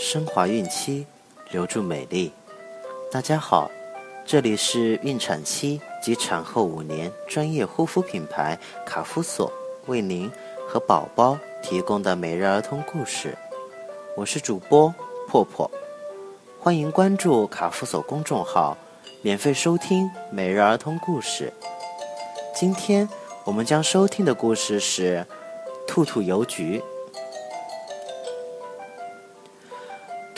升华孕期，留住美丽。大家好，这里是孕产期及产后五年专业护肤品牌卡夫索为您和宝宝提供的每日儿童故事。我是主播破破，欢迎关注卡夫索公众号，免费收听每日儿童故事。今天我们将收听的故事是《兔兔邮局》。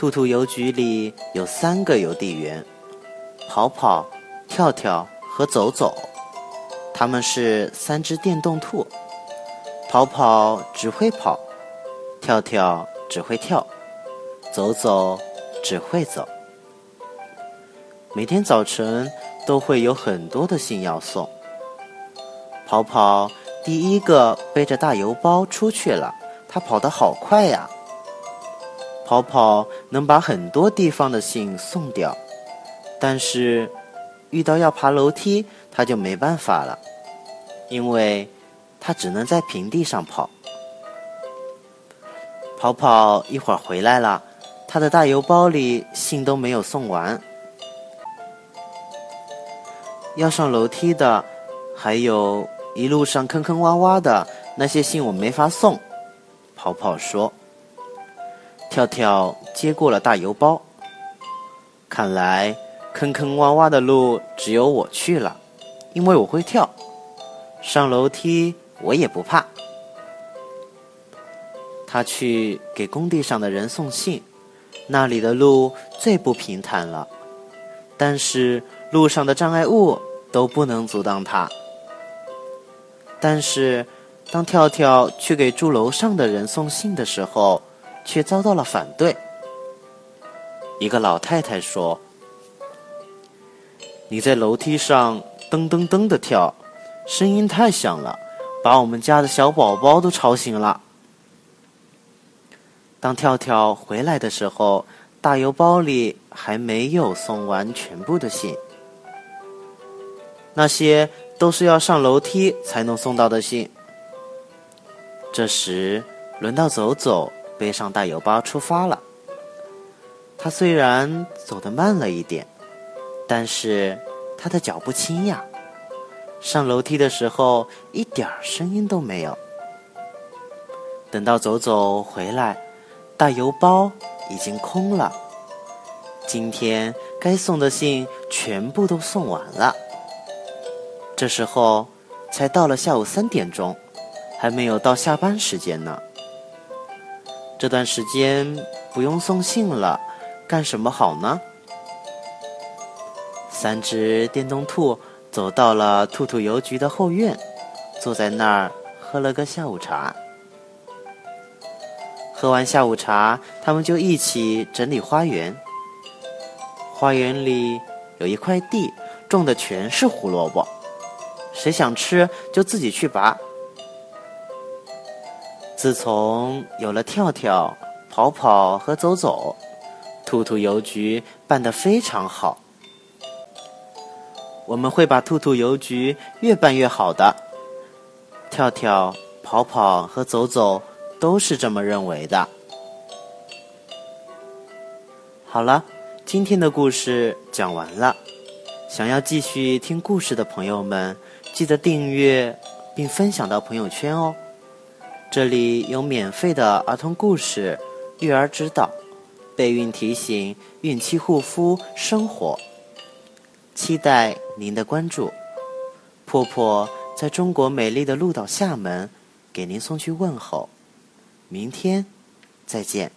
兔兔邮局里有三个邮递员：跑跑、跳跳和走走。他们是三只电动兔。跑跑只会跑，跳跳只会跳，走走只会走。每天早晨都会有很多的信要送。跑跑第一个背着大邮包出去了，他跑得好快呀！跑跑能把很多地方的信送掉，但是遇到要爬楼梯，他就没办法了，因为他只能在平地上跑。跑跑一会儿回来了，他的大邮包里信都没有送完，要上楼梯的，还有一路上坑坑洼洼的那些信我没法送。跑跑说。跳跳接过了大邮包，看来坑坑洼洼的路只有我去了，因为我会跳，上楼梯我也不怕。他去给工地上的人送信，那里的路最不平坦了，但是路上的障碍物都不能阻挡他。但是当跳跳去给住楼上的人送信的时候，却遭到了反对。一个老太太说：“你在楼梯上噔噔噔的跳，声音太响了，把我们家的小宝宝都吵醒了。”当跳跳回来的时候，大邮包里还没有送完全部的信，那些都是要上楼梯才能送到的信。这时，轮到走走。背上大邮包出发了。他虽然走得慢了一点，但是他的脚步轻呀。上楼梯的时候一点声音都没有。等到走走回来，大邮包已经空了。今天该送的信全部都送完了。这时候才到了下午三点钟，还没有到下班时间呢。这段时间不用送信了，干什么好呢？三只电动兔走到了兔兔邮局的后院，坐在那儿喝了个下午茶。喝完下午茶，他们就一起整理花园。花园里有一块地，种的全是胡萝卜，谁想吃就自己去拔。自从有了跳跳、跑跑和走走，兔兔邮局办得非常好。我们会把兔兔邮局越办越好的。跳跳、跑跑和走走都是这么认为的。好了，今天的故事讲完了。想要继续听故事的朋友们，记得订阅并分享到朋友圈哦。这里有免费的儿童故事、育儿指导、备孕提醒、孕期护肤、生活，期待您的关注。婆婆在中国美丽的鹭岛厦门给您送去问候，明天再见。